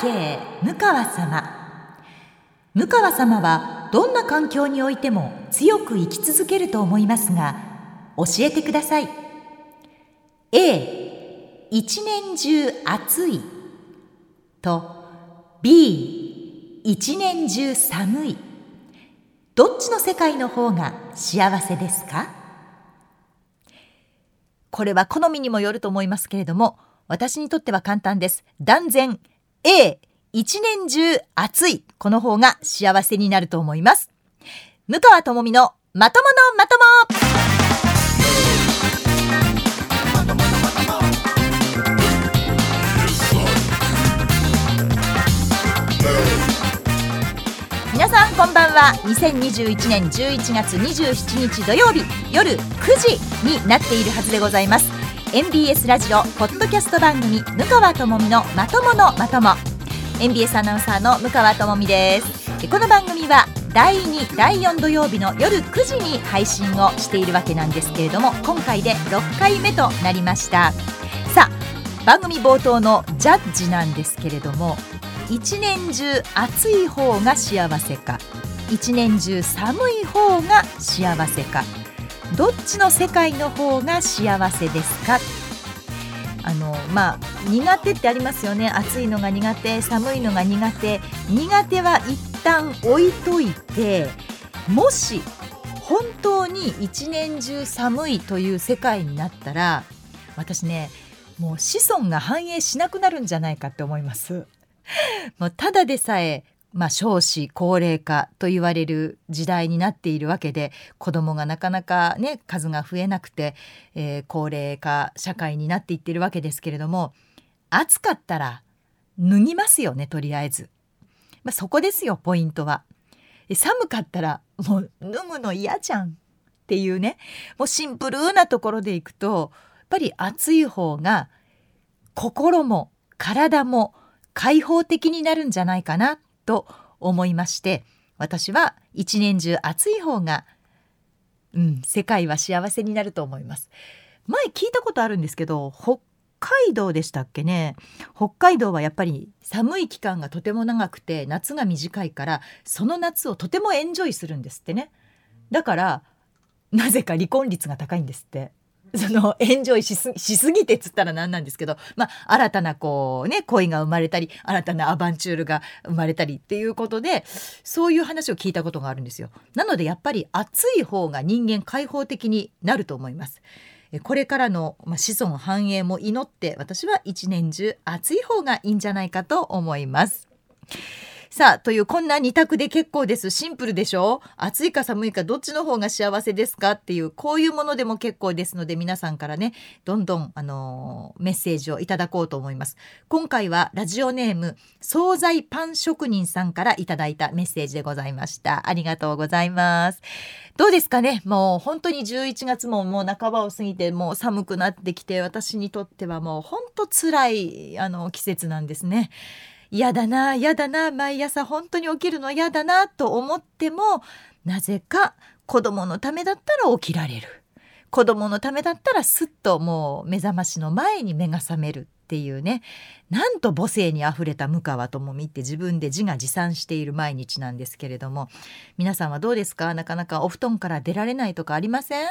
慶向川様。向川様はどんな環境においても強く生き続けると思いますが教えてください。A 一年中暑い。と B 一年中寒い。どっちの世界の方が幸せですか？これは好みにもよると思いますけれども私にとっては簡単です。断然 A 一年中暑い。この方が幸せになると思います。向川智美のまとものまとも。皆さんこんばんは。2021年11月27日土曜日夜9時になっているはずでございます。MBS ラジオポッドキャスト番組向川智美のまとものまとも。MBS アナウンサーの向川智美です。この番組は第2第4土曜日の夜9時に配信をしているわけなんですけれども今回で6回目となりました。さあ番組冒頭のジャッジなんですけれども一年中暑い方が幸せか一年中寒い方が幸せか。どっちの世界の方が幸せですか？あのまあ苦手ってありますよね。暑いのが苦手寒いのが苦手。苦手は一旦置いといてもし本当に一年中寒いという世界になったら私ねもう子孫が繁栄しなくなるんじゃないかって思います。もうただでさえまあ、少子高齢化と言われる時代になっているわけで子どもがなかなかね数が増えなくて、えー、高齢化社会になっていってるわけですけれども暑かったら脱ぎますよねとりあえず、まあ、そこですよポイントは。寒かったらもう脱ぐの嫌じゃんっていうね。もうシンプルなところでいくとやっぱり暑い方が心も体も開放的になるんじゃないかな。と思いまして私は一年中暑い方がうん世界は幸せになると思います。前聞いたことあるんですけど北海道でしたっけね。北海道はやっぱり寒い期間がとても長くて夏が短いからその夏をとてもエンジョイするんですってね。だからなぜか離婚率が高いんですって。そのエンジョイしすしすぎてっつったら何なんですけど、まあ、新たなこうね恋が生まれたり新たなアバンチュールが生まれたりっていうことでそういう話を聞いたことがあるんですよ。なのでやっぱり暑い方が人間開放的になると思います。これからの子孫繁栄も祈って私は一年中暑い方がいいんじゃないかと思います。さあというこんな2択で結構です。シンプルでしょ？暑いか寒いかどっちの方が幸せですかっていうこういうものでも結構ですので皆さんからねどんどんあの、メッセージをいただこうと思います。今回はラジオネーム惣菜パン職人さんからいただいたメッセージでございました。ありがとうございます。どうですかね？もう本当に11月ももう半ばを過ぎてもう寒くなってきて私にとってはもう本当辛いあの季節なんですね。嫌だな嫌だな毎朝本当に起きるの嫌だなと思ってもなぜか子供のためだったら起きられる。子供のためだったらすっともう目覚ましの前に目が覚めるっていうね。なんと母性にあふれた向川智美って自分で自画自賛している毎日なんですけれども。皆さんはどうですか？なかなかお布団から出られないとかありません？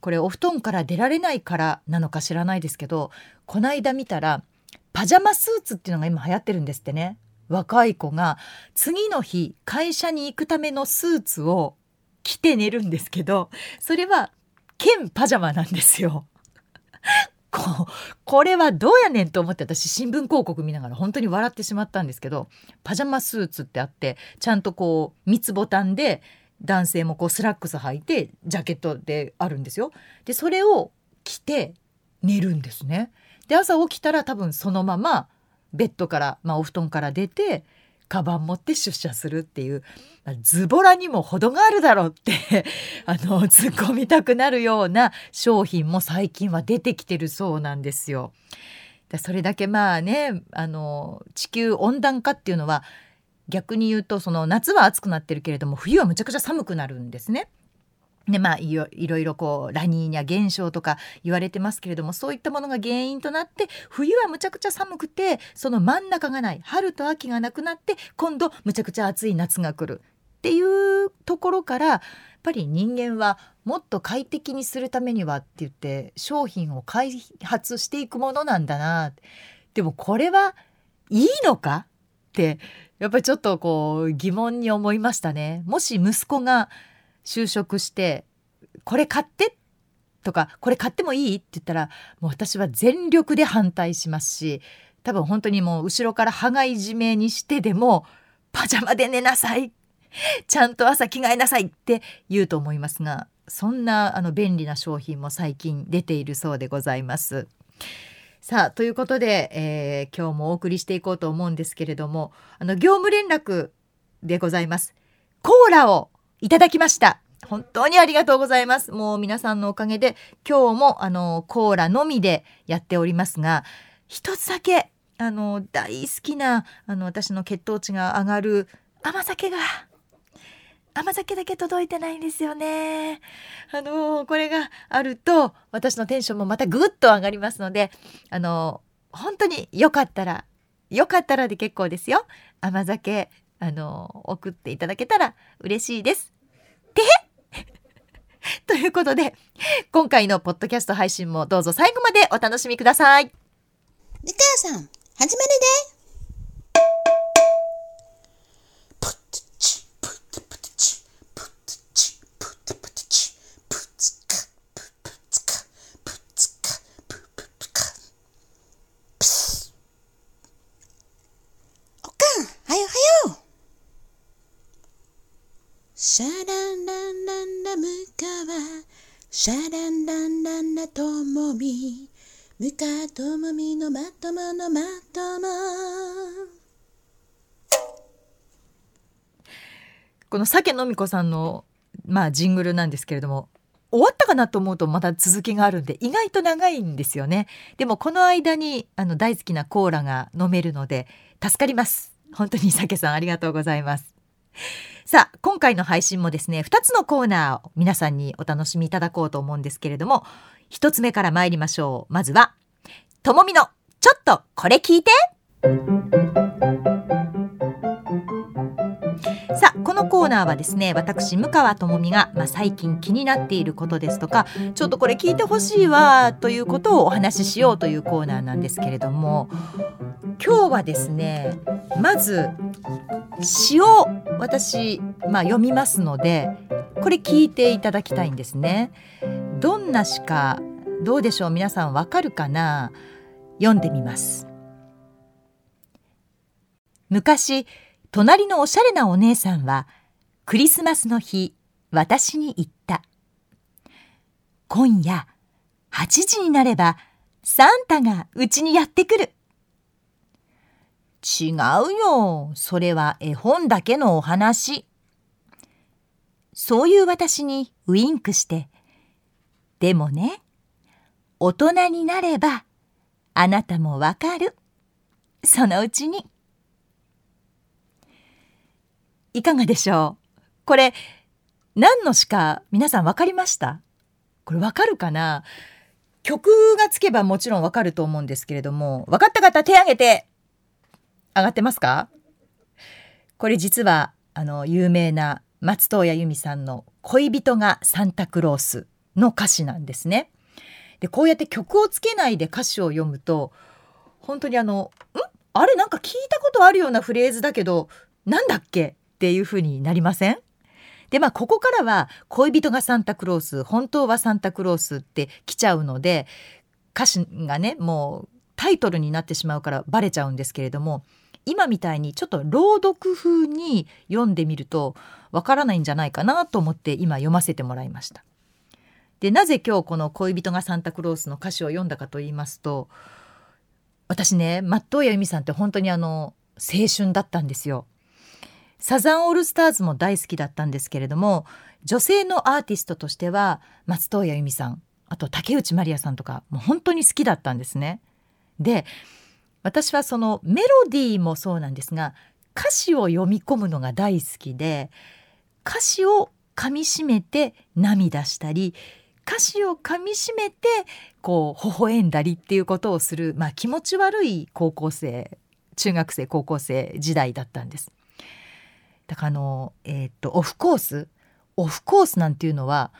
これお布団から出られないからなのか知らないですけどこないだ見たらパジャマスーツっていうのが今流行ってるんですってね若い子が次の日会社に行くためのスーツを着て寝るんですけどそれは兼パジャマなんですよ。ここれはどうやねんと思って私新聞広告見ながら本当に笑ってしまったんですけどパジャマスーツってあってちゃんとこう三つボタンで男性もこうスラックス履いてジャケットであるんですよ。でそれを着て寝るんですね。で朝起きたら多分そのままベッドから、まあ、お布団から出てカバン持って出社するっていうまズボラにも程があるだろうって あの突っ込みたくなるような商品も最近は出てきてるそうなんですよ。それだけまあねあの地球温暖化っていうのは逆に言うとその夏は暑くなってるけれども冬はむちゃくちゃ寒くなるんですね。でまあいろいろこうラニーニャ現象とか言われてますけれどもそういったものが原因となって冬はむちゃくちゃ寒くてその真ん中がない春と秋がなくなって今度むちゃくちゃ暑い夏が来るっていうところからやっぱり人間はもっと快適にするためにはって言って商品を開発していくものなんだなでもこれはいいのかってやっぱりちょっとこう疑問に思いましたね。もし息子が就職してこれ買ってとかこれ買ってもいいって言ったらもう私は全力で反対しますし多分本当にもう後ろから羽がいじめにしてでもパジャマで寝なさいちゃんと朝着替えなさいって言うと思いますがそんなあの便利な商品も最近出ているそうでございます。さあということで、えー、今日もお送りしていこうと思うんですけれどもあの業務連絡でございます。コーラをいただきました。本当にありがとうございます。もう皆さんのおかげで今日もあのコーラのみでやっておりますが一つだけあの大好きなあの私の血糖値が上がる甘酒が甘酒だけ届いてないんですよね。あのこれがあると私のテンションもまたぐっと上がりますのであの本当によかったらよかったらで結構ですよ甘酒あの送っていただけたら嬉しいです。て ということで、今回のポッドキャスト配信もどうぞ最後までお楽しみください。リカヤさん、始めるで。シャランランランラムカワシャランランランラともみムカともみのまとものまとも。この酒飲み子さんのまあジングルなんですけれども終わったかなと思うとまた続きがあるんで意外と長いんですよね。でもこの間にあの大好きなコーラが飲めるので助かります。本当に酒さんありがとうございます。さあ今回の配信もですね2つのコーナーを皆さんにお楽しみいただこうと思うんですけれども1つ目から参りましょう。まずはともみのちょっとこれ聞いて。さあこのコーナーはですね私向川智美が、まあ、最近気になっていることですとかちょっとこれ聞いてほしいわということをお話ししようというコーナーなんですけれども今日はですねまず詩を私、まあ、読みますのでこれ聞いていただきたいんですね。どんな詩かどうでしょう皆さんわかるかな？読んでみます。昔隣のおしゃれなお姉さんはクリスマスの日私に言った。今夜8時になればサンタがうちにやってくる。違うよ。それは絵本だけのお話。そういう私にウインクして。でもね、大人になれば、あなたもわかる。そのうちに。いかがでしょう？これ、何の詩か皆さんわかりました？これわかるかな？曲がつけばもちろんわかると思うんですけれども、わかった方手挙げて上がってますか？これ実はあの有名な松任谷由実さんの「恋人がサンタクロース」の歌詞なんですね。でこうやって曲をつけないで歌詞を読むと本当にあの「ん？あれなんか聞いたことあるようなフレーズだけどなんだっけ?」っていう風になりません？でまあここからは「恋人がサンタクロース」「本当はサンタクロース」って来ちゃうので歌詞がねもうタイトルになってしまうからバレちゃうんですけれども今みたいにちょっと朗読風に読んでみるとわからないんじゃないかなと思って今読ませてもらいました。でなぜ今日この「恋人がサンタクロース」の歌詞を読んだかと言いますと私ね松任谷由実さんって本当にあの青春だったんですよ。サザンオールスターズも大好きだったんですけれども女性のアーティストとしては松任谷由実さんあと竹内まりやさんとかもう本当に好きだったんですね。で私はそのメロディーもそうなんですが歌詞を読み込むのが大好きで歌詞を噛みしめて涙したり歌詞を噛みしめてこう微笑んだりっていうことをする、まあ、気持ち悪い高校生中学生高校生時代だったんです。だからあの、えー、っとオフコースオフコースなんていうのは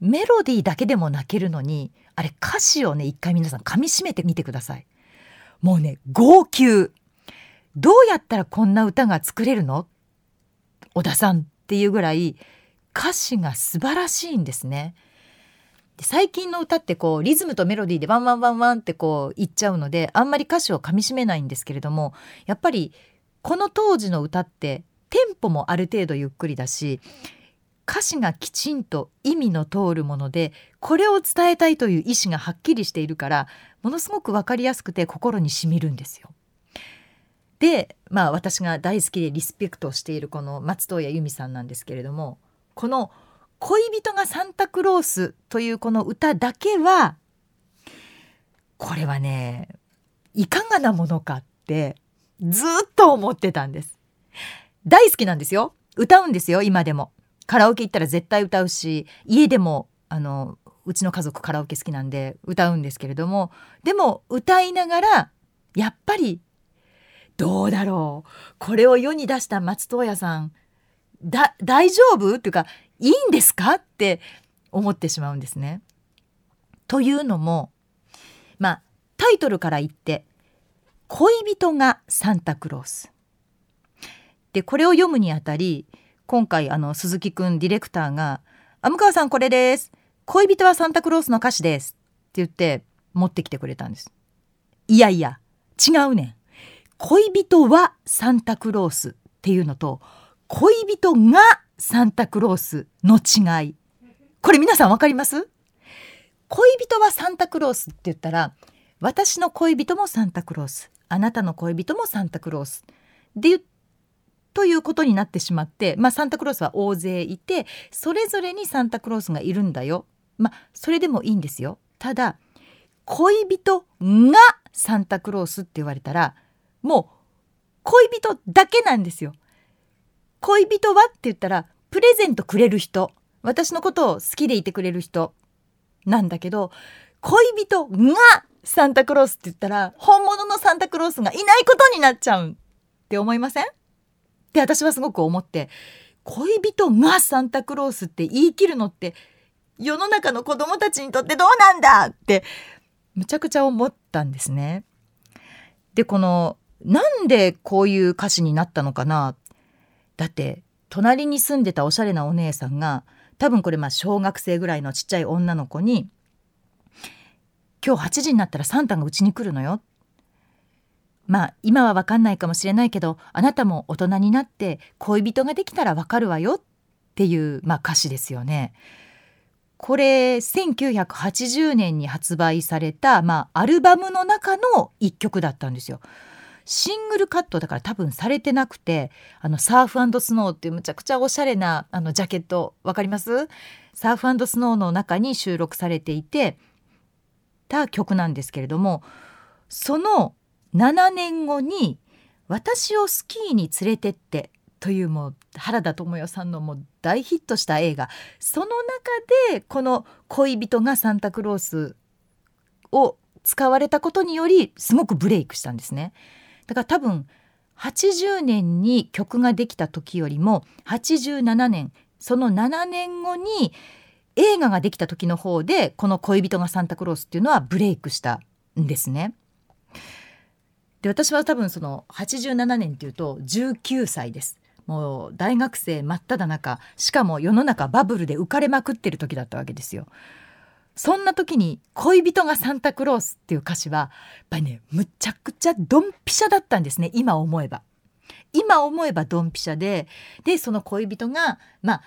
メロディーだけでも泣けるのにあれ歌詞をね一回皆さん噛みしめてみてください。もうね号泣どうやったらこんな歌が作れるの？小田さんっていうぐらい歌詞が素晴らしいんですね。最近の歌ってこうリズムとメロディーでワンワンワンワンってこういっちゃうのであんまり歌詞をかみしめないんですけれどもやっぱりこの当時の歌ってテンポもある程度ゆっくりだし歌詞がきちんと意味の通るものでこれを伝えたいという意思がはっきりしているからものすごく分かりやすくて心にしみるんですよ。でまあ私が大好きでリスペクトしているこの松任谷由実さんなんですけれどもこの「恋人がサンタクロースというこの歌だけはこれはねいかがなものかってずっと思ってたんです。大好きなんですよ。歌うんですよ今でも。カラオケ行ったら絶対歌うし家でもあのうちの家族カラオケ好きなんで歌うんですけれどもでも歌いながらやっぱりどうだろうこれを世に出した松任谷さんだ大丈夫？っていうかいいんですか？って思ってしまうんですね。というのもまあタイトルから言って「恋人がサンタクロース」でこれを読むにあたり今回あの鈴木くんディレクターが「虻川さんこれです恋人はサンタクロースの歌詞です」って言って持ってきてくれたんです。いやいや違うねん。恋人はサンタクロースっていうのと恋人がサンタクロースの違い。これ皆さんわかります恋人はサンタクロースって言ったら、私の恋人もサンタクロース。あなたの恋人もサンタクロース。でということになってしまって、まあ、サンタクロースは大勢いてそれぞれにサンタクロースがいるんだよ。まあ、それでもいいんですよ。ただ恋人がサンタクロースって言われたらもう恋人だけなんですよ。恋人はって言ったらプレゼントくれる人私のことを好きでいてくれる人なんだけど恋人がサンタクロースって言ったら本物のサンタクロースがいないことになっちゃうって思いません？って私はすごく思って恋人がサンタクロースって言い切るのって世の中の子供たちにとってどうなんだ？ってむちゃくちゃ思ったんですね。でこのなんでこういう歌詞になったのかな？だって隣に住んでたおしゃれなお姉さんが多分これまあ小学生ぐらいのちっちゃい女の子に「今日8時になったらサンタがうちに来るのよ」まあ今は分かんないかもしれないけどあなたも大人になって恋人ができたら分かるわよっていう、まあ、歌詞ですよね。これ1980年に発売された、まあ、アルバムの中の一曲だったんですよ。シングルカットだから多分されてなくてあのサーフスノーっていうむちゃくちゃおしゃれなあのジャケットわかります？サーフスノーの中に収録されていてた曲なんですけれどもその7年後に「私をスキーに連れてって」というもう原田知世さんのもう大ヒットした映画その中でこの恋人がサンタクロースを使われたことによりすごくブレイクしたんですね。だから多分80年に曲ができた時よりも87年その7年後に映画ができた時の方でこの「恋人がサンタクロース」っていうのはブレイクしたんですね。で私は多分その87年っていうと19歳です。もう大学生真っ只中しかも世の中バブルで浮かれまくってる時だったわけですよ。そんな時に「恋人がサンタクロース」っていう歌詞はやっぱりねむちゃくちゃドンピシャだったんですね今思えば。今思えばドンピシャででその恋人がまあ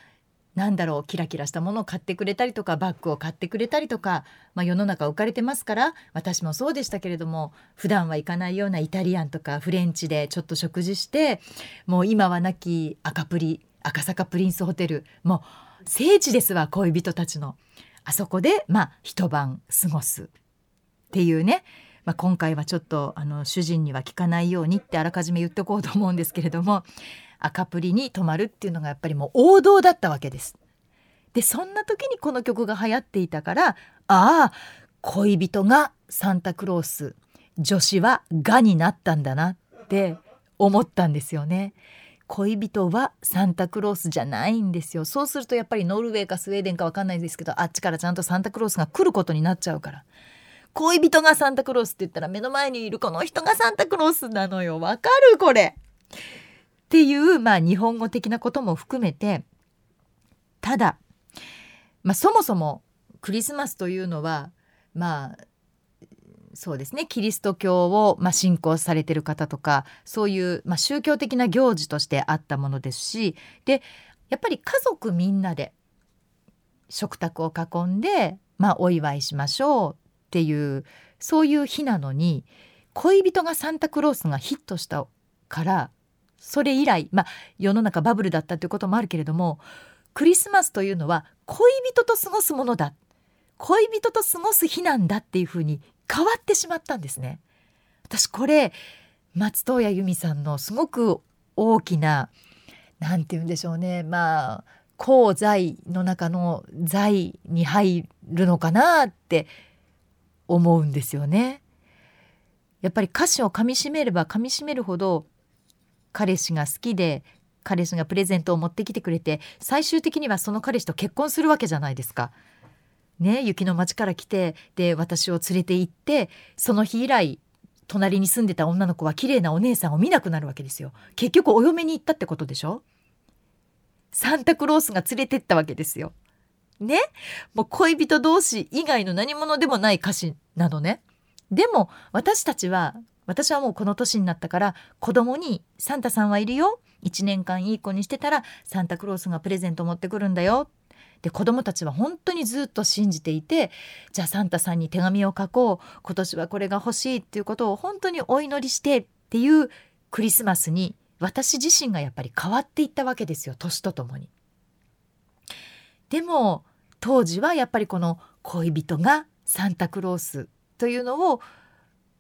なんだろうキラキラしたものを買ってくれたりとかバッグを買ってくれたりとか、まあ、世の中浮かれてますから私もそうでしたけれども普段は行かないようなイタリアンとかフレンチでちょっと食事してもう今はなき赤プリ赤坂プリンスホテルもう聖地ですわ恋人たちの。あそこでまあ一晩過ごすっていうねまあ、今回はちょっとあの主人には聞かないようにってあらかじめ言っておこうと思うんですけれども赤プリに泊まるっていうのがやっぱりもう王道だったわけです。でそんな時にこの曲が流行っていたからああ恋人がサンタクロース女子はがになったんだなって思ったんですよね。恋人はサンタクロースじゃないんですよそうするとやっぱりノルウェーかスウェーデンか分かんないですけどあっちからちゃんとサンタクロースが来ることになっちゃうから恋人がサンタクロースって言ったら目の前にいるこの人がサンタクロースなのよわかるこれっていうまあ日本語的なことも含めてただまあそもそもクリスマスというのはまあそうですねキリスト教を、まあ、信仰されてる方とかそういう、まあ、宗教的な行事としてあったものですしでやっぱり家族みんなで食卓を囲んで、まあ、お祝いしましょうっていうそういう日なのに恋人がサンタクロースがヒットしたからそれ以来、まあ、世の中バブルだったということもあるけれどもクリスマスというのは恋人と過ごすものだ恋人と過ごす日なんだっていうふうに変わってしまったんですね。私これ松任谷由実さんのすごく大きな何て言うんでしょうねまあ功罪の中の罪に入るのかなって思うんですよね。やっぱり歌詞をかみしめればかみしめるほど彼氏が好きで彼氏がプレゼントを持ってきてくれて最終的にはその彼氏と結婚するわけじゃないですか。ね、雪の町から来てで私を連れて行ってその日以来隣に住んでた女の子は綺麗なお姉さんを見なくなるわけですよ。結局お嫁に行ったってことでしょ？サンタクロースが連れてったわけですよ。ね？もう恋人同士以外の何者でもない歌詞なのね。でも私たちは私はもうこの年になったから子供に「サンタさんはいるよ。1年間いい子にしてたらサンタクロースがプレゼント持ってくるんだよ」で子どもたちは本当にずっと信じていてじゃあサンタさんに手紙を書こう。今年はこれが欲しいっていうことを本当にお祈りしてっていうクリスマスに私自身がやっぱり変わっていったわけですよ。年とともに。でも当時はやっぱりこの恋人がサンタクロースというのを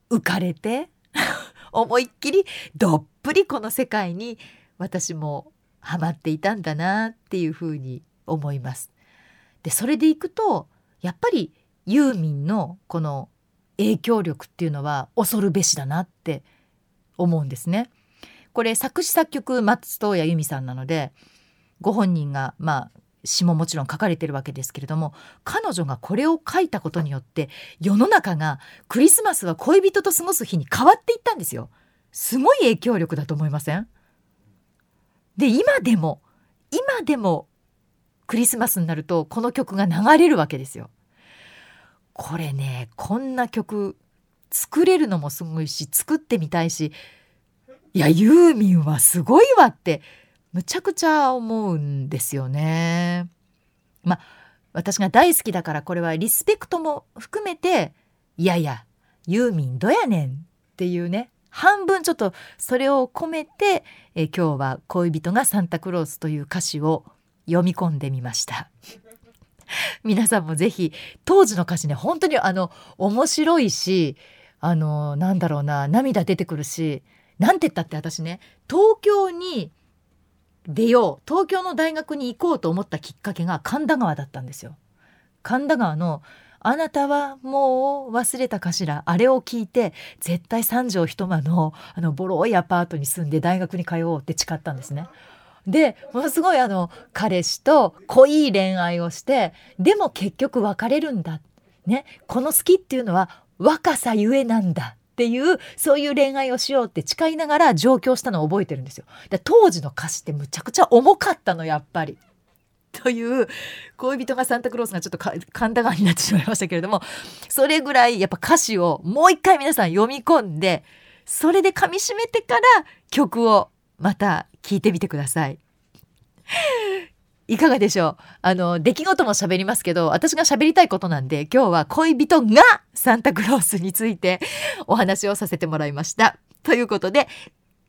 浮かれて 思いっきりどっぷりこの世界に私もハマっていたんだなっていうふうに思います。でそれでいくとやっぱりユーミンのこの影響力っていうのは恐るべしだなって思うんですね。これ作詞作曲松任谷由実さんなのでご本人がまあ詩ももちろん書かれてるわけですけれども彼女がこれを書いたことによって世の中がクリスマスは恋人と過ごす日に変わっていったんですよ。すごい影響力だと思いません？で今でも今でもクリスマスになるとこの曲が流れるわけですよ。これねこんな曲作れるのもすごいし作ってみたいしいやユーミンはすごいわってむちゃくちゃ思うんですよね。まあ私が大好きだからこれはリスペクトも含めていやいやユーミンどやねんっていうね半分ちょっとそれを込めてえ今日は「恋人がサンタクロース」という歌詞を読み込んでみました 皆さんもぜひ当時の歌詞ね本当にあの面白いしあのなんだろうな涙出てくるしなんて言ったって私ね東京に出よう東京の大学に行こうと思ったきっかけが神田川だったんですよ。神田川のあなたはもう忘れたかしらあれを聞いて絶対三畳一間のあのボロいアパートに住んで大学に通おうって誓ったんですね。でものすごいあの彼氏と濃い恋愛をしてでも結局別れるんだ、ね、この好きっていうのは若さゆえなんだっていうそういう恋愛をしようって誓いながら上京したのを覚えてるんですよ。で当時の歌詞ってむちゃくちゃ重かったのやっぱり。という恋人がサンタクロースがちょっと神田川になってしまいましたけれどもそれぐらいやっぱ歌詞をもう一回皆さん読み込んでそれで噛みしめてから曲をまた聞いてみてください。いかがでしょう？あの出来事も喋りますけど私が喋りたいことなんで今日は恋人がサンタクロースについてお話をさせてもらいました。ということで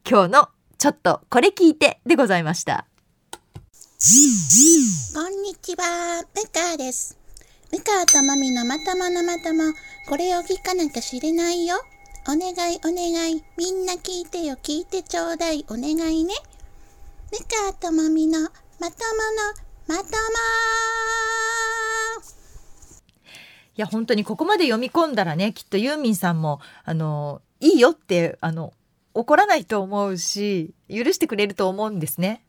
今日のちょっとこれ聞いてでございました。こんにちは、ムカです。向川智美のまとものまとも、これを聞かなきゃ知れないよ。お願いお願い、みんな聞いてよ聞いてちょうだいお願いね。向川智美のまとものまともいや本当にここまで読み込んだらねきっとユーミンさんもあのいいよってあの怒らないと思うし許してくれると思うんですね。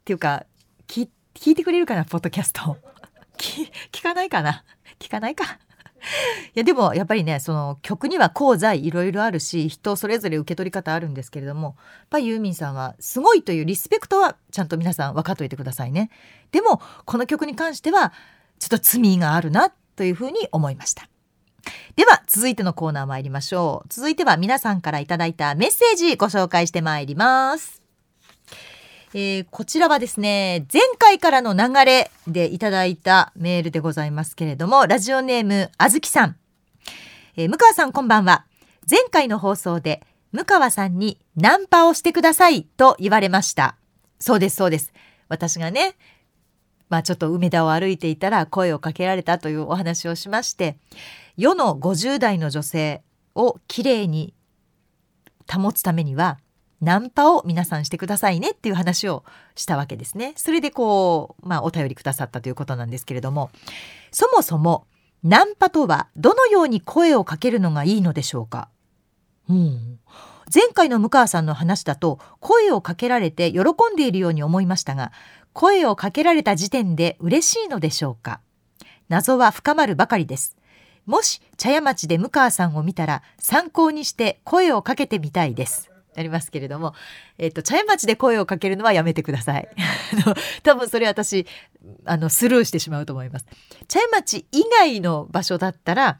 っていうか聞いてくれるかなポッドキャスト。聞かないかな。聞かないか。いやでもやっぱりねその曲には功罪いろいろあるし人それぞれ受け取り方あるんですけれどもやっぱユーミンさんはすごいというリスペクトはちゃんと皆さん分かっといてくださいね。でもこの曲に関してはちょっと罪があるなというふうに思いました。では続いてのコーナー参りましょう。続いては皆さんからいただいたメッセージご紹介してまいります。えーこちらはですね、前回からの流れでいただいたメールでございますけれども、ラジオネームあずきさん。えー向川さんこんばんは。前回の放送で向川さんにナンパをしてくださいと言われました。そうですそうです。私がね、まあちょっと梅田を歩いていたら声をかけられたというお話をしまして、世の50代の女性をきれいに保つためにはナンパを皆さんしてくださいねっていう話をしたわけですね。それでこう、まあお便りくださったということなんですけれども、そもそもナンパとはどのように声をかけるのがいいのでしょうか？うん。前回の向川さんの話だと声をかけられて喜んでいるように思いましたが声をかけられた時点で嬉しいのでしょうか？謎は深まるばかりです。もし茶屋町で向川さんを見たら参考にして声をかけてみたいです。ありますけれども、えっと、茶屋町で声をかけるのはやめてください。あの多分それ私あのスルーしてしまうと思います。茶屋町以外の場所だったら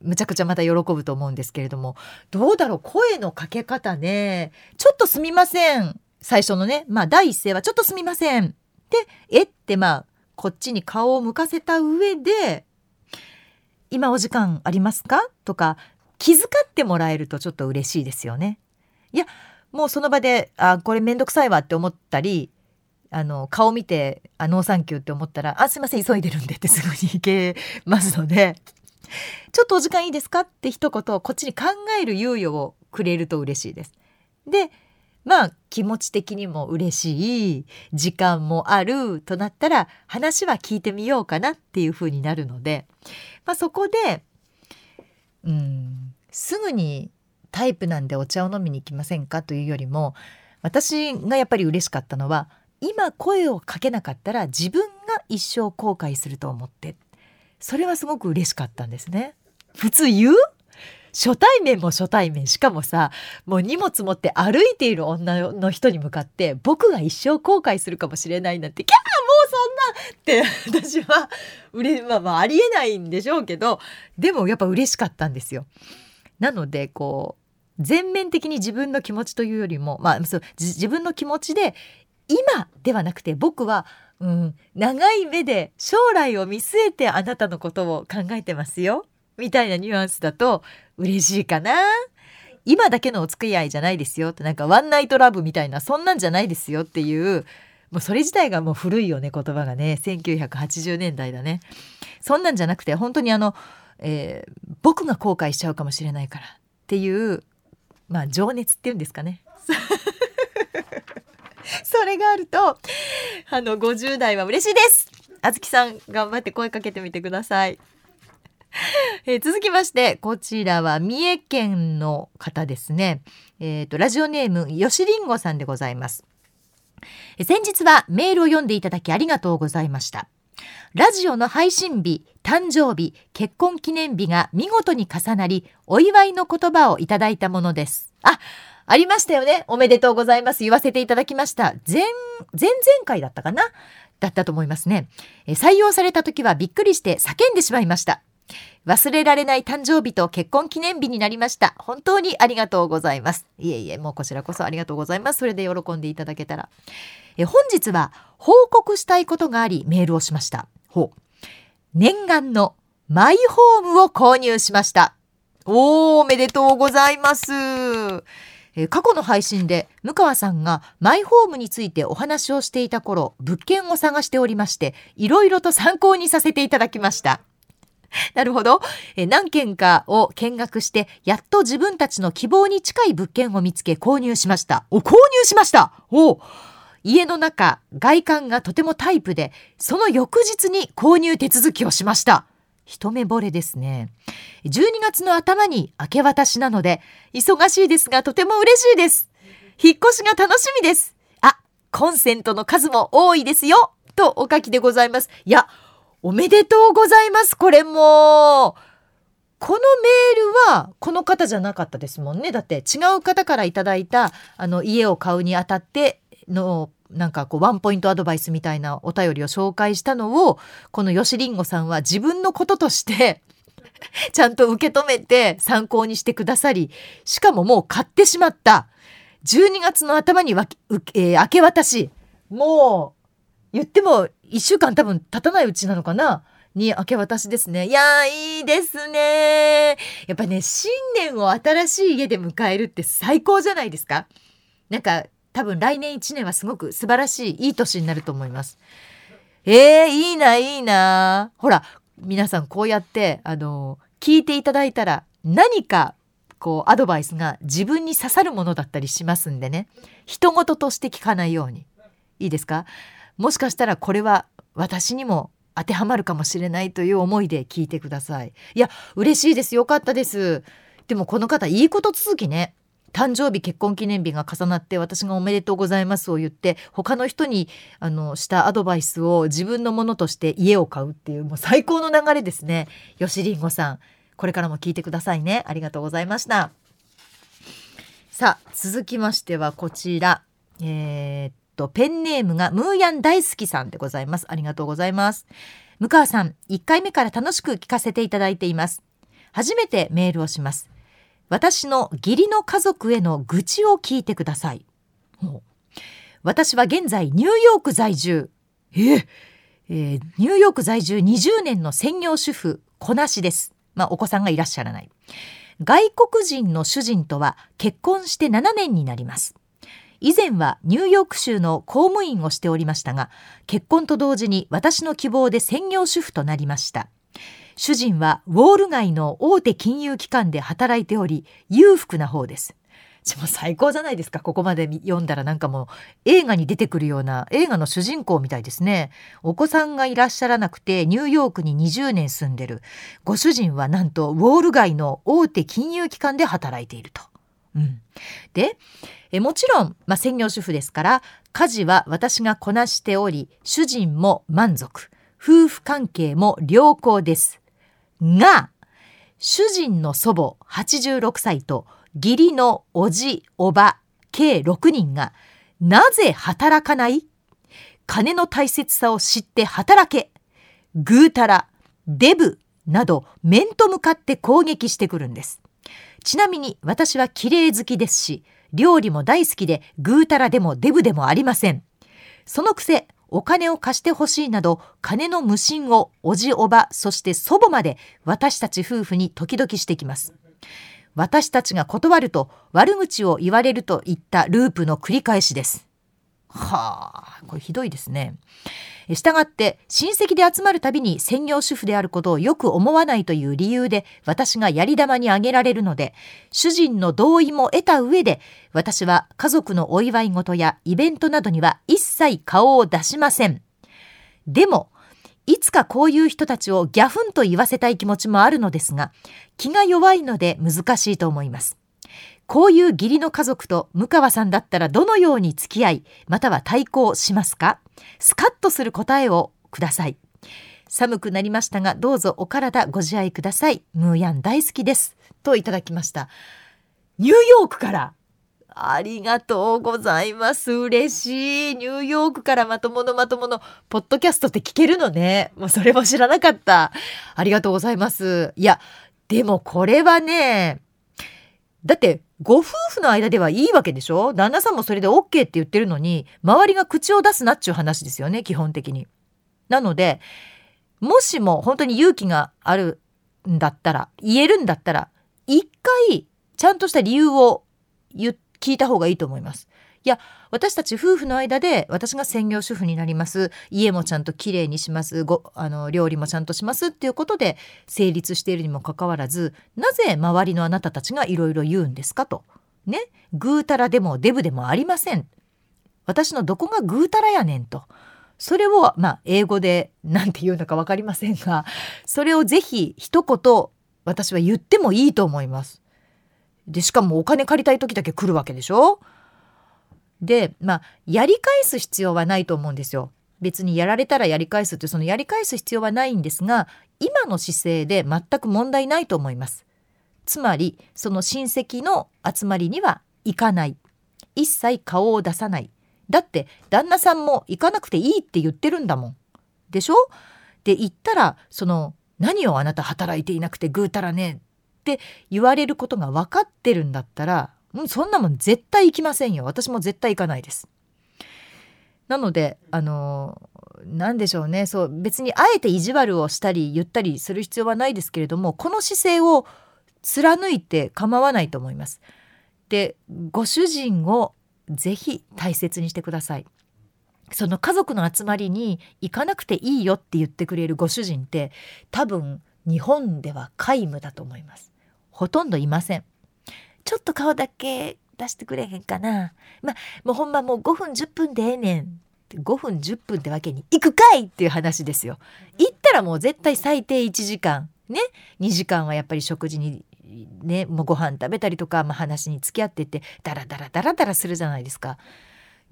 むちゃくちゃまた喜ぶと思うんですけれどもどうだろう声のかけ方ねちょっとすみません最初のねまあ第一声はちょっとすみませんでえってまあこっちに顔を向かせた上で今お時間ありますか？とか気遣ってもらえるとちょっと嬉しいですよね。いやもうその場であこれめんどくさいわって思ったりあの顔見てあノーサンキューって思ったら「あすいません急いでるんで」ってすぐに行けますので「ちょっとお時間いいですか?」って一言こっちに考える猶予をくれると嬉しいです。でまあ気持ち的にも嬉しい時間もあるとなったら話は聞いてみようかなっていう風になるので、まあ、そこでうんすぐにタイプなんでお茶を飲みに行きませんかというよりも私がやっぱり嬉しかったのは今声をかけなかったら自分が一生後悔すると思ってそれはすごく嬉しかったんですね。普通言う？初対面も初対面しかもさもう荷物持って歩いている女の人に向かって僕が一生後悔するかもしれないなんてキャーもうそんなって私はうれ、まあ、まあありえないんでしょうけどでもやっぱ嬉しかったんですよ。なのでこう全面的に自分の気持ちというよりも、まあ、そう自分の気持ちで今ではなくて僕は、うん、長い目で将来を見据えてあなたのことを考えてますよ。みたいなニュアンスだと嬉しいかな。今だけのお付き合いじゃないですよ。ってなんかワンナイトラブみたいなそんなんじゃないですよっていうもうそれ自体がもう古いよね言葉がね。1980年代だね。そんなんじゃなくて本当にあの、えー僕が後悔しちゃうかもしれないからっていうまあ情熱っていうんですかね。それがあるとあの50代は嬉しいです。あずきさん頑張って声かけてみてください。えー続きましてこちらは三重県の方ですね。えっ、とラジオネームよしりんごさんでございます。え先日はメールを読んでいただきありがとうございました。ラジオの配信日、誕生日、結婚記念日が見事に重なり、お祝いの言葉をいただいたものです。あ、ありましたよね。おめでとうございます。言わせていただきました。前、前々回だったかな？だったと思いますね。採用された時はびっくりして叫んでしまいました。忘れられない誕生日と結婚記念日になりました。本当にありがとうございます。いえいえ、もうこちらこそありがとうございます。それで喜んでいただけたら。え本日は報告したいことがありメールをしました。ほう。念願のマイホームを購入しました。おー、おめでとうございます。え過去の配信で向川さんがマイホームについてお話をしていた頃物件を探しておりましていろいろと参考にさせていただきました なるほど、え何件かを見学してやっと自分たちの希望に近い物件を見つけ購入しましたお購入しましたお家の中外観がとてもタイプでその翌日に購入手続きをしました。一目惚れですね。12月の頭に明け渡しなので忙しいですがとても嬉しいです。引っ越しが楽しみです。あコンセントの数も多いですよ。とお書きでございます。いやおめでとうございますこれも。このメールはこの方じゃなかったですもんね。だって違う方からいただいたあの家を買うにあたってのなんかこうワンポイントアドバイスみたいなお便りを紹介したのをこのよしりんごさんは自分のこととして ちゃんと受け止めて参考にしてくださりしかももう買ってしまった12月の頭にわきうえー明け渡しもう言っても1週間多分経たないうちなのかな？に明け渡しですね。いや、いいですね。やっぱね、新年を新しい家で迎えるって最高じゃないですか？なんか、多分来年1年はすごく素晴らしい、いい年になると思います。えー、いいな、いいな。ほら、皆さんこうやって、あの、聞いていただいたら、何か、こう、アドバイスが自分に刺さるものだったりしますんでね。人事として聞かないように。いいですか？もしかしたらこれは私にも当てはまるかもしれないという思いで聞いてください。いや、嬉しいです。よかったです。でもこの方、いいこと続きね。誕生日結婚記念日が重なって私がおめでとうございますを言って他の人にあのしたアドバイスを自分のものとして家を買うっていうもう最高の流れですね。よしりんごさんこれからも聞いてくださいね。ありがとうございました。さあ続きましてはこちら。えーっとペンネームがムーヤン大好きさんでございます。ありがとうございます。向川さん1回目から楽しく聞かせていただいています。初めてメールをします。私の義理の家族への愚痴を聞いてください。ほう私は現在ニューヨーク在住。ええーニューヨーク在住20年の専業主婦、こなしです。まあ、お子さんがいらっしゃらない。外国人の主人とは結婚して7年になります。以前はニューヨーク州の公務員をしておりましたが、結婚と同時に私の希望で専業主婦となりました。主人はウォール街の大手金融機関で働いており裕福な方です。でも最高じゃないですか。ここまで読んだらなんかもう映画に出てくるような映画の主人公みたいですね。お子さんがいらっしゃらなくてニューヨークに20年住んでる。ご主人はなんとウォール街の大手金融機関で働いていると。うん、でえもちろん、まあ、専業主婦ですから家事は私がこなしており主人も満足。夫婦関係も良好です。が主人の祖母86歳と義理のおじおば計6人がなぜ働かない？金の大切さを知って働け。ぐうたらデブなど面と向かって攻撃してくるんです。ちなみに私は綺麗好きですし料理も大好きでぐうたらでもデブでもありません。そのくせお金を貸してほしいなど金の無心をおじおばそして祖母まで私たち夫婦に時々してきます。私たちが断ると悪口を言われるといったループの繰り返しです。はあこれひどいですね。したがって親戚で集まるたびに専業主婦であることをよく思わないという理由で私がやり玉にあげられるので主人の同意も得た上で私は家族のお祝い事やイベントなどには一切顔を出しません。でもいつかこういう人たちをギャフンと言わせたい気持ちもあるのですが気が弱いので難しいと思います。こういう義理の家族と向川さんだったらどのように付き合いまたは対抗しますか？スカッとする答えをください。寒くなりましたがどうぞお体ご自愛ください。ムーヤン大好きです。といただきました。ニューヨークから。ありがとうございます。嬉しい。ニューヨークからまとものまとものポッドキャストって聞けるのね。もうそれも知らなかった。ありがとうございます。いやでもこれはねだってご夫婦の間ではいいわけでしょ？旦那さんもそれで OK って言ってるのに周りが口を出すなっちゅう話ですよね基本的に。なのでもしも本当に勇気があるんだったら言えるんだったら一回ちゃんとした理由を聞いた方がいいと思います。いや私たち夫婦の間で私が専業主婦になります家もちゃんときれいにしますごあの料理もちゃんとしますっていうことで成立しているにもかかわらずなぜ周りのあなたたちがいろいろ言うんですかと。ねぐうたらでもデブでもありません。私のどこがぐうたらやねんと。それをまあ英語で何て言うのか分かりませんがそれをぜひ一言私は言ってもいいと思います。でしかもお金借りたい時だけ来るわけでしょ？でまあやり返す必要はないと思うんですよ。別にやられたらやり返すってそのやり返す必要はないんですが今の姿勢で全く問題ないと思います。つまりその親戚の集まりには行かない一切顔を出さないだって旦那さんも行かなくていいって言ってるんだもん。でしょ？で言ったらその何をあなた働いていなくてぐうたらねって言われることが分かってるんだったらうんそんなもん絶対行きませんよ私も絶対行かないです。なのであの何でしょうねそう別にあえて意地悪をしたり言ったりする必要はないですけれどもこの姿勢を貫いて構わないと思います。でご主人をぜひ大切にしてください。その家族の集まりに行かなくていいよって言ってくれるご主人って多分日本では皆無だと思います。ほとんどいません。ちょっと顔だけ出してくれへんかな。まあもうほんまもう5分10分でええねん。5分10分ってわけに行くかいっていう話ですよ。行ったらもう絶対最低1時間ね2時間はやっぱり食事にねもうご飯食べたりとか、まあ、話に付き合っててダラダラダラダラするじゃないですか。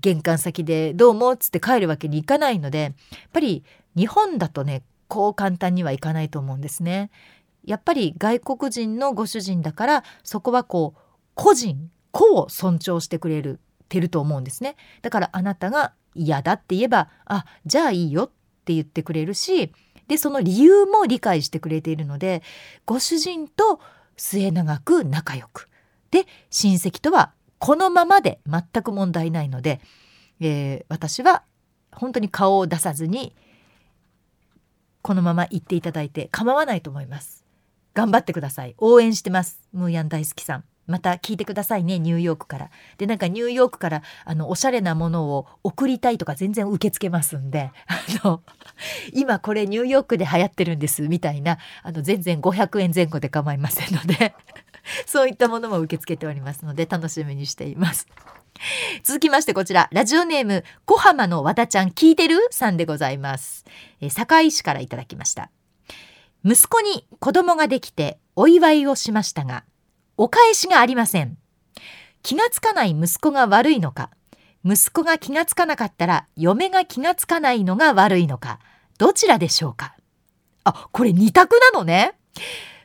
玄関先で「どうも」っつって帰るわけにいかないのでやっぱり日本だとねこう簡単にはいかないと思うんですね。やっぱり外国人のご主人だからそこはこう個人個を尊重してくれるてると思うんですね。だからあなたが嫌だって言えば「あじゃあいいよ」って言ってくれるしでその理由も理解してくれているのでご主人と末永く仲良くで親戚とはこのままで全く問題ないので、えー私は本当に顔を出さずにこのまま言っていただいて構わないと思います。頑張ってください。応援してます。ムーヤン大好きさん。また聞いてくださいね、ニューヨークから。で、なんかニューヨークから、あの、おしゃれなものを送りたいとか全然受け付けますんで、あの、今これニューヨークで流行ってるんです、みたいな、あの、全然500円前後で構いませんので、そういったものも受け付けておりますので、楽しみにしています。続きましてこちら、ラジオネーム、小浜の和田ちゃん聞いてるさんでございます。え堺市からいただきました。息子に子供ができてお祝いをしましたが、お返しがありません。気がつかない息子が悪いのか、息子が気がつかなかったら嫁が気がつかないのが悪いのか、どちらでしょうかあ、これ二択なのね。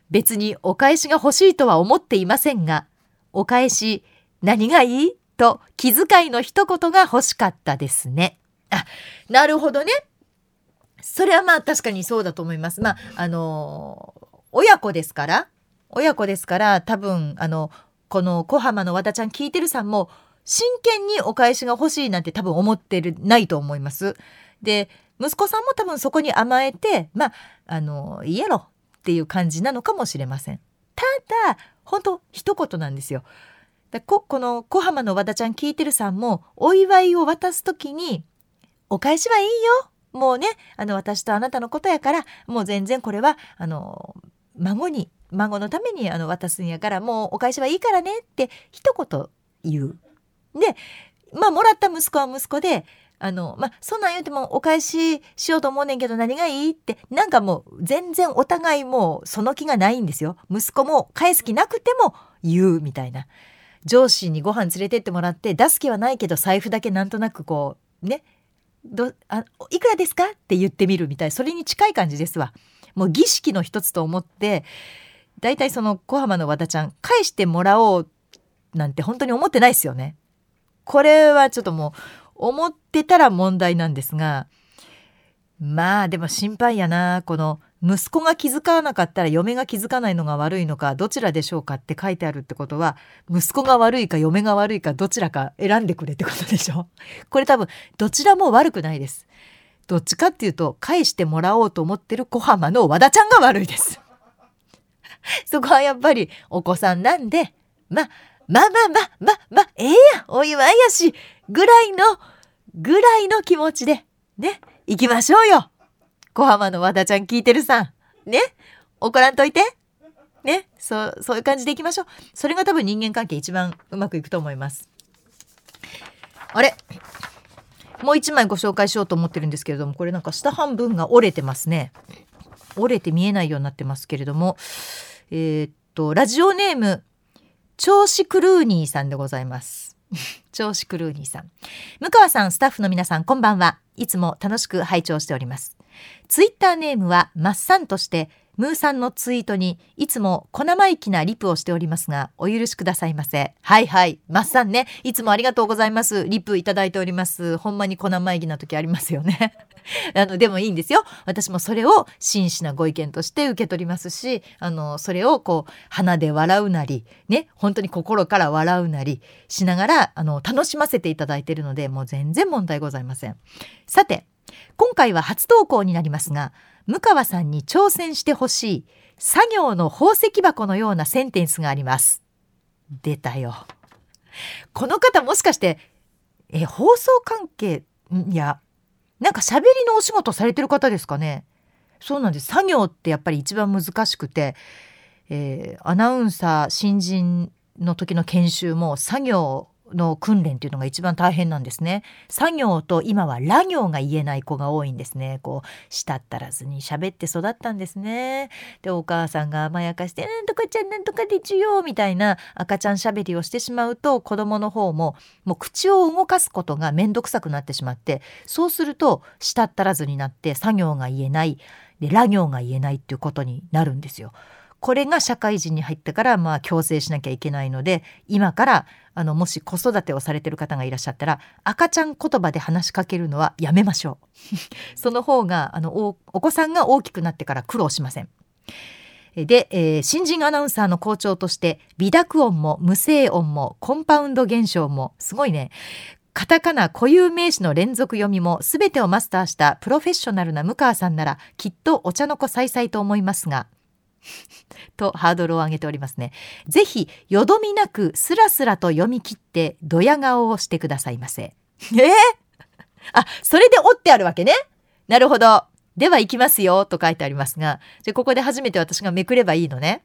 別にお返しが欲しいとは思っていませんが、お返し何がいい？と気遣いの一言が欲しかったですね。あ、なるほどね。それはまあ確かにそうだと思います。まあ、あの親子ですから、親子ですから多分、あの、この小浜の和田ちゃん聞いてるさんも真剣にお返しが欲しいなんて多分思ってる、ないと思います。で、息子さんも多分そこに甘えて、まあ、あの、いいやろっていう感じなのかもしれません。ただ、本当一言なんですよ。ここの小浜の和田ちゃん聞いてるさんもお祝いを渡す時に「お返しはいいよもうねあの私とあなたのことやからもう全然これはあの孫に孫のためにあの渡すんやからもうお返しはいいからね」って一言言う。でまあもらった息子は息子であのまあそんなん言うてもお返ししようと思うねんけど何がいいってなんかもう全然お互いもうその気がないんですよ。息子も返す気なくても言うみたいな。上司にご飯連れてってもらって出す気はないけど財布だけなんとなくこうねどあいくらですかって言ってみるみたいそれに近い感じですわ。もう儀式の一つと思ってだいたいその小浜の和田ちゃん返してもらおうなんて本当に思ってないですよね。これはちょっともう思ってたら問題なんですがまあでも心配やな。この息子が気づかなかったら嫁が気づかないのが悪いのかどちらでしょうかって書いてあるってことは息子が悪いか嫁が悪いかどちらか選んでくれってことでしょ。これ多分どちらも悪くないです。どっちかっていうと返してもらおうと思ってる小浜の和田ちゃんが悪いです。そこはやっぱりお子さんなんでままあまあまあまあまあ、ええや、お祝いやし、ぐらいの、ぐらいの気持ちで、ね、行きましょうよ。小浜の和田ちゃん聞いてるさん。ね、怒らんといて。ね、そう、そういう感じでいきましょう。それが多分人間関係一番うまくいくと思います。あれ？もう一枚ご紹介しようと思ってるんですけれども、これなんか下半分が折れてますね。折れて見えないようになってますけれども、えー、っと、ラジオネーム、調子クルーニーさんでございます。調子クルーニーさん。向川さん、スタッフの皆さん、こんばんは。いつも楽しく拝聴しております。ツイッターネームは、マッサンとして、ムーさんのツイートにいつも小生意気なリプをしておりますが、お許しくださいませ。はいはい。マッサンね、いつもありがとうございます。リプいただいております。ほんまに小生意気な時ありますよね。あの、でもいいんですよ。私もそれを真摯なご意見として受け取りますし、あの、それをこう、鼻で笑うなり、ね、本当に心から笑うなりしながら、あの、楽しませていただいているので、もう全然問題ございません。さて、今回は初投稿になりますが、向川さんに挑戦してほしい作業の宝石箱のようなセンテンスがあります。出たよ。この方もしかして、え、放送関係、いや、なんか喋りのお仕事されてる方ですかね。そうなんです。作業ってやっぱり一番難しくて、えー、アナウンサー新人の時の研修も作業の訓練っていうのが一番大変なんですね。作業と今はラ行が言えない子が多いんですね。こう、したったらずに喋って育ったんですね。で、お母さんが甘やかして、なんとかちゃんなんとかでちゅよみたいな赤ちゃん喋りをしてしまうと、子供の方も、もう口を動かすことがめんどくさくなってしまって、そうすると、したったらずになって作業が言えない、で、ラ行が言えないっていうことになるんですよ。これが社会人に入ってからまあ強制しなきゃいけないので今からあのもし子育てをされてる方がいらっしゃったら赤ちゃん言葉で話しかけるのはやめましょう。その方があのお子さんが大きくなってから苦労しません。で、えー、新人アナウンサーの校長として微濁音も無声音もコンパウンド現象もすごいね。カタカナ固有名詞の連続読みも全てをマスターしたプロフェッショナルな向川さんならきっとお茶の子さいさいと思いますが とハードルを上げておりますね。ぜひ、よどみなくスラスラと読み切ってドヤ顔をしてくださいませ。えー、あ、それで折ってあるわけね。なるほど。では行きますよと書いてありますが、じゃここで初めて私がめくればいいのね。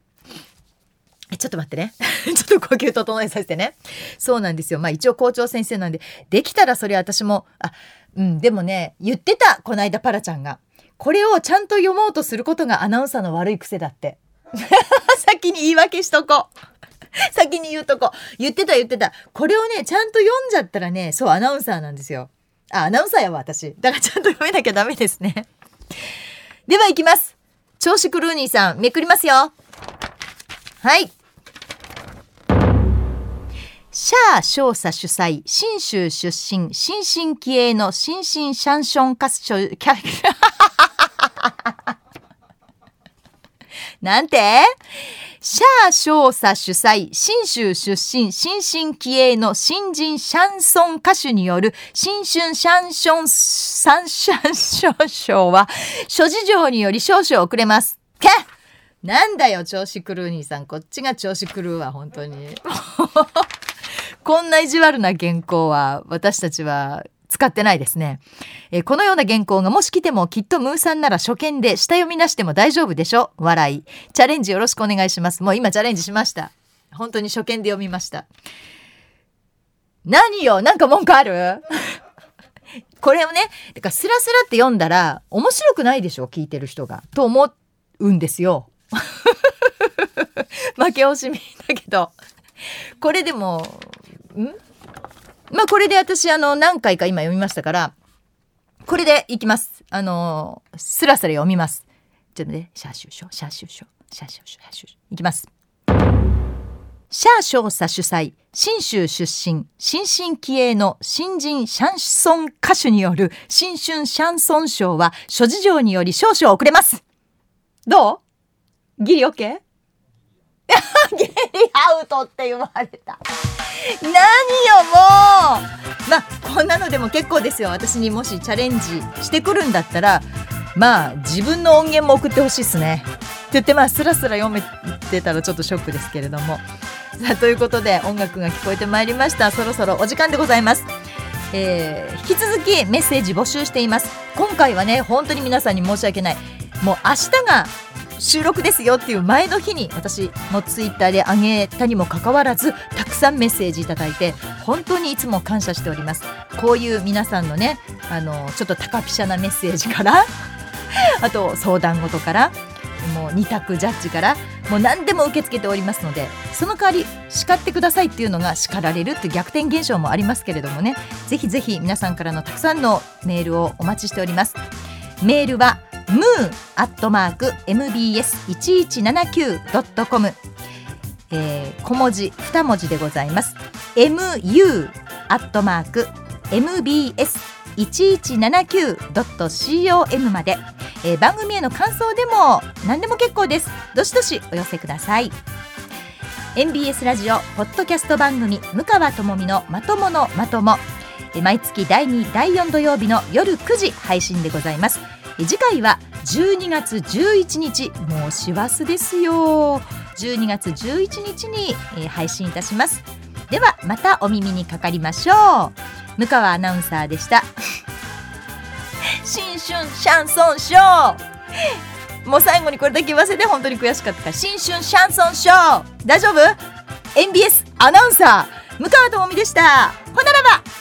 ちょっと待ってね。ちょっと呼吸整えさせてね。そうなんですよ。まあ一応校長先生なんで、できたらそれ私も、あ、うん、でもね、言ってた、この間パラちゃんが。これをちゃんと読もうとすることがアナウンサーの悪い癖だって。先に言い訳しとこう。先に言うとこ。言ってた言ってた。これをね、ちゃんと読んじゃったらね、そう、アナウンサーなんですよ。あ、アナウンサーやわ、私。だからちゃんと読めなきゃダメですね。では行きます。調子クルーニーさん、めくりますよ。はい。シャー少佐主催、新州出身、新進気鋭の新進シャンションカスチョ、キャ、なんて？シャー少佐主催、新州出身、新進気鋭の新人シャンソン歌手による新春シャンション、サンシャンション賞は、諸事情により少々遅れます。けなんだよ、調子狂う兄さん。こっちが調子狂うわ、本当に。こんな意地悪な原稿は、私たちは使ってないですね。えー、このような原稿がもし来てもきっとムーさんなら初見で下読みなしでも大丈夫でしょ？笑い。チャレンジよろしくお願いします。もう今チャレンジしました。本当に初見で読みました。何よ？なんか文句ある？これをね、だからスラスラって読んだら面白くないでしょ？聞いてる人が。と思うんですよ。負け惜しみだけど。これでも、ん？まあこれで私あの何回か今読みましたから、これでいきます。あのー、スラスラ読みます。ちょっとね、シャーシューショー、シャーシューショー、シャーシューショー、シャーシュー。いきます。シャー少佐主催、新州出身、新進気鋭の新人シャンソン歌手による新春シャンソン賞は諸事情により少々遅れます。どう？ギリオッケー？ギリアウトって言われた。何よもう。まあこんなのでも結構ですよ。私にもしチャレンジしてくるんだったらまあ自分の音源も送ってほしいっすね。って言ってまあスラスラ読めてたらちょっとショックですけれども。さあということで音楽が聞こえてまいりました。そろそろお時間でございます。えー引き続きメッセージ募集しています。今回はね本当に皆さんに申し訳ない。もう明日が収録ですよっていう前の日に私のツイッターで上げたにもかかわらずたくさんメッセージいただいて本当にいつも感謝しております。こういう皆さんのねあのちょっと高飛車なメッセージから あと相談事からもう二択ジャッジからもう何でも受け付けておりますのでその代わり叱ってくださいっていうのが叱られるっていう逆転現象もありますけれどもねぜひぜひ皆さんからのたくさんのメールをお待ちしております。メールは moo.mbs1179.com えー小文字二文字でございます。mu アットマーク mbs1179.com まで、えー番組への感想でも何でも結構です。どしどしお寄せください。MBS ラジオポッドキャスト番組向川智美のまとものまとも。えー毎月第2第4土曜日の夜9時配信でございます。次回は12月11日もう師走ですよ。12月11日に、え配信いたします。ではまたお耳にかかりましょう。向川アナウンサーでした。新春シャンソンショー。もう最後にこれだけ言わせて本当に悔しかった。から新春シャンソンショー。大丈夫 ?MBS アナウンサー。向川智美でした。ほならば。